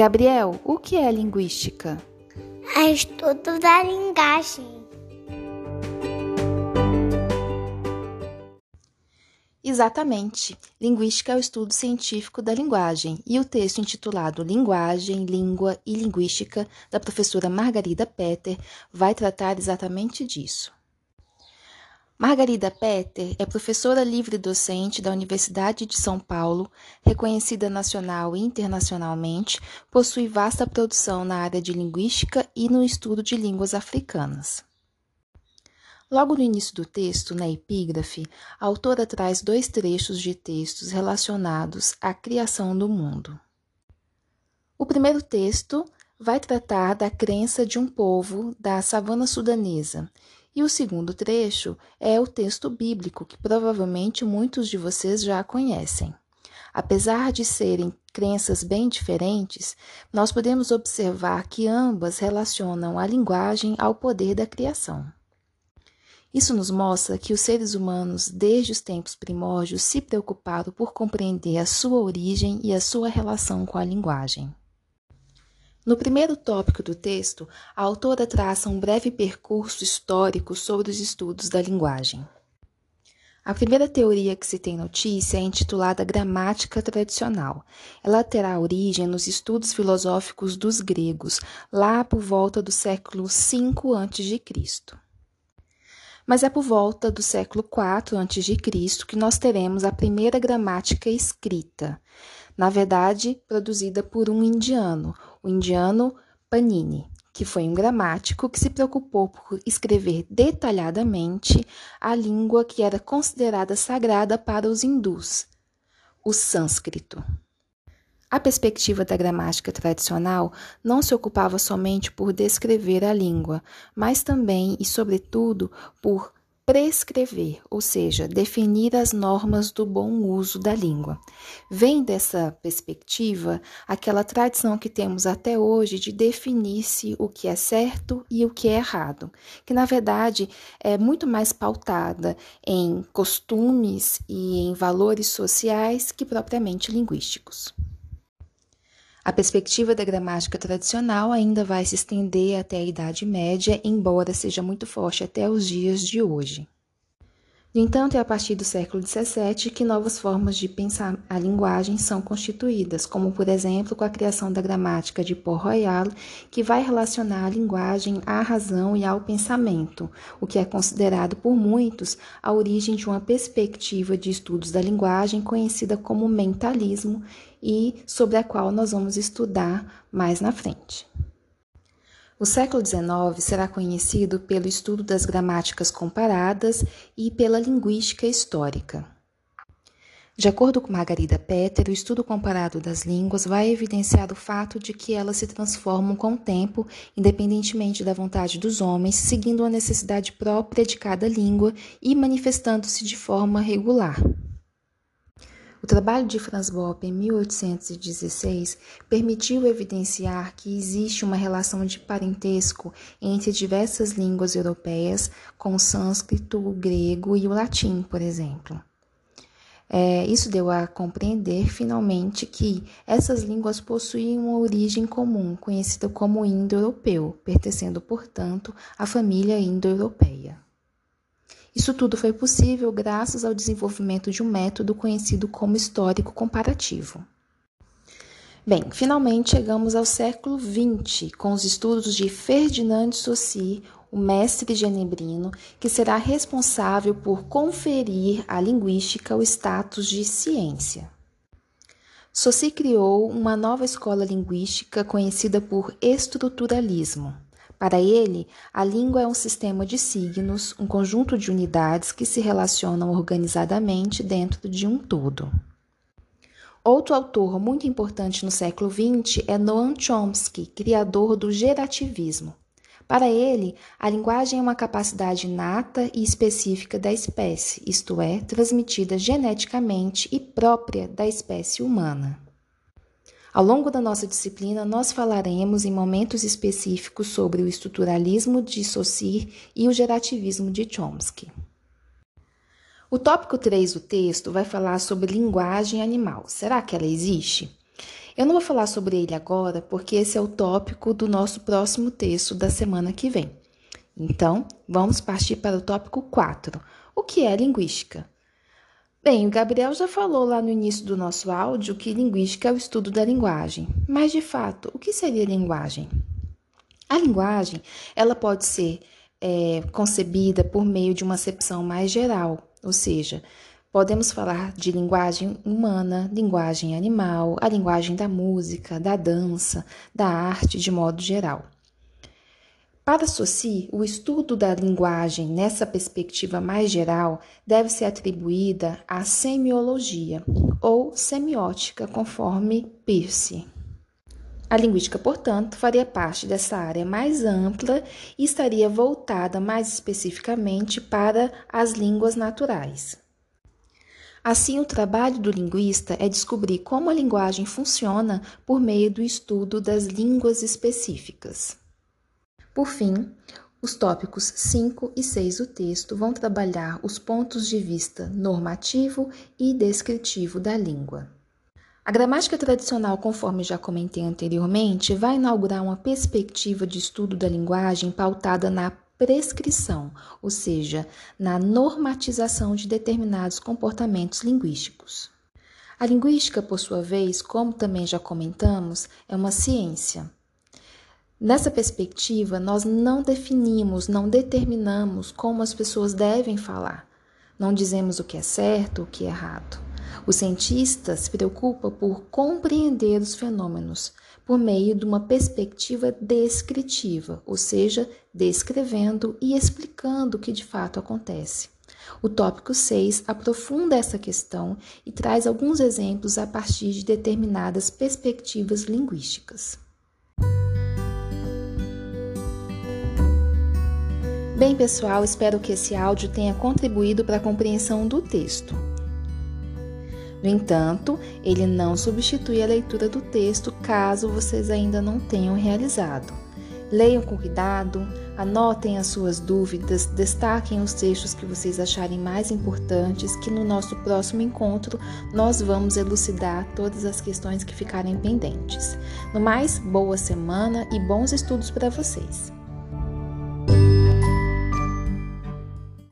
Gabriel, o que é linguística? É estudo da linguagem. Exatamente. Linguística é o estudo científico da linguagem e o texto intitulado Linguagem, Língua e Linguística, da professora Margarida Petter, vai tratar exatamente disso. Margarida Petter é professora livre-docente da Universidade de São Paulo, reconhecida nacional e internacionalmente, possui vasta produção na área de linguística e no estudo de línguas africanas. Logo no início do texto, na epígrafe, a autora traz dois trechos de textos relacionados à criação do mundo. O primeiro texto vai tratar da crença de um povo da savana sudanesa e o segundo trecho é o texto bíblico, que provavelmente muitos de vocês já conhecem. Apesar de serem crenças bem diferentes, nós podemos observar que ambas relacionam a linguagem ao poder da criação. Isso nos mostra que os seres humanos, desde os tempos primórdios, se preocuparam por compreender a sua origem e a sua relação com a linguagem. No primeiro tópico do texto, a autora traça um breve percurso histórico sobre os estudos da linguagem. A primeira teoria que se tem notícia é intitulada Gramática Tradicional. Ela terá origem nos estudos filosóficos dos gregos, lá por volta do século V a.C. Mas é por volta do século IV a.C. que nós teremos a primeira gramática escrita na verdade produzida por um indiano, o indiano Panini, que foi um gramático que se preocupou por escrever detalhadamente a língua que era considerada sagrada para os hindus, o sânscrito. A perspectiva da gramática tradicional não se ocupava somente por descrever a língua, mas também e, sobretudo, por prescrever, ou seja, definir as normas do bom uso da língua. Vem dessa perspectiva aquela tradição que temos até hoje de definir-se o que é certo e o que é errado, que na verdade é muito mais pautada em costumes e em valores sociais que propriamente linguísticos. A perspectiva da gramática tradicional ainda vai se estender até a Idade Média, embora seja muito forte até os dias de hoje. No entanto, é a partir do século XVII que novas formas de pensar a linguagem são constituídas, como, por exemplo, com a criação da gramática de Port-Royal, que vai relacionar a linguagem à razão e ao pensamento, o que é considerado por muitos a origem de uma perspectiva de estudos da linguagem conhecida como mentalismo e sobre a qual nós vamos estudar mais na frente. O século XIX será conhecido pelo estudo das gramáticas comparadas e pela linguística histórica. De acordo com Margarida Petter, o estudo comparado das línguas vai evidenciar o fato de que elas se transformam com o tempo, independentemente da vontade dos homens, seguindo a necessidade própria de cada língua e manifestando-se de forma regular. O trabalho de Franz Bopp em 1816 permitiu evidenciar que existe uma relação de parentesco entre diversas línguas europeias, com o sânscrito, o grego e o latim, por exemplo. É, isso deu a compreender, finalmente, que essas línguas possuíam uma origem comum, conhecida como indo-europeu, pertencendo, portanto, à família indo-europeia. Isso tudo foi possível graças ao desenvolvimento de um método conhecido como histórico comparativo. Bem, finalmente chegamos ao século XX, com os estudos de Ferdinand Saussure, o mestre genebrino, que será responsável por conferir à linguística o status de ciência. Saussure criou uma nova escola linguística conhecida por estruturalismo. Para ele, a língua é um sistema de signos, um conjunto de unidades que se relacionam organizadamente dentro de um todo. Outro autor muito importante no século XX é Noam Chomsky, criador do gerativismo. Para ele, a linguagem é uma capacidade inata e específica da espécie, isto é, transmitida geneticamente e própria da espécie humana. Ao longo da nossa disciplina, nós falaremos em momentos específicos sobre o estruturalismo de Saussure e o gerativismo de Chomsky. O tópico 3 do texto vai falar sobre linguagem animal. Será que ela existe? Eu não vou falar sobre ele agora, porque esse é o tópico do nosso próximo texto da semana que vem. Então, vamos partir para o tópico 4. O que é linguística? Bem, o Gabriel já falou lá no início do nosso áudio que linguística é o estudo da linguagem. Mas, de fato, o que seria linguagem? A linguagem, ela pode ser é, concebida por meio de uma acepção mais geral, ou seja, podemos falar de linguagem humana, linguagem animal, a linguagem da música, da dança, da arte de modo geral. Para Saussure, o estudo da linguagem nessa perspectiva mais geral deve ser atribuída à semiologia ou semiótica, conforme Peirce. A linguística, portanto, faria parte dessa área mais ampla e estaria voltada mais especificamente para as línguas naturais. Assim, o trabalho do linguista é descobrir como a linguagem funciona por meio do estudo das línguas específicas. Por fim, os tópicos 5 e 6 do texto vão trabalhar os pontos de vista normativo e descritivo da língua. A gramática tradicional, conforme já comentei anteriormente, vai inaugurar uma perspectiva de estudo da linguagem pautada na prescrição, ou seja, na normatização de determinados comportamentos linguísticos. A linguística, por sua vez, como também já comentamos, é uma ciência. Nessa perspectiva, nós não definimos, não determinamos como as pessoas devem falar. Não dizemos o que é certo, o que é errado. O cientista se preocupa por compreender os fenômenos por meio de uma perspectiva descritiva, ou seja, descrevendo e explicando o que de fato acontece. O tópico 6 aprofunda essa questão e traz alguns exemplos a partir de determinadas perspectivas linguísticas. Bem, pessoal, espero que esse áudio tenha contribuído para a compreensão do texto. No entanto, ele não substitui a leitura do texto caso vocês ainda não tenham realizado. Leiam com cuidado, anotem as suas dúvidas, destaquem os textos que vocês acharem mais importantes, que no nosso próximo encontro nós vamos elucidar todas as questões que ficarem pendentes. No mais, boa semana e bons estudos para vocês!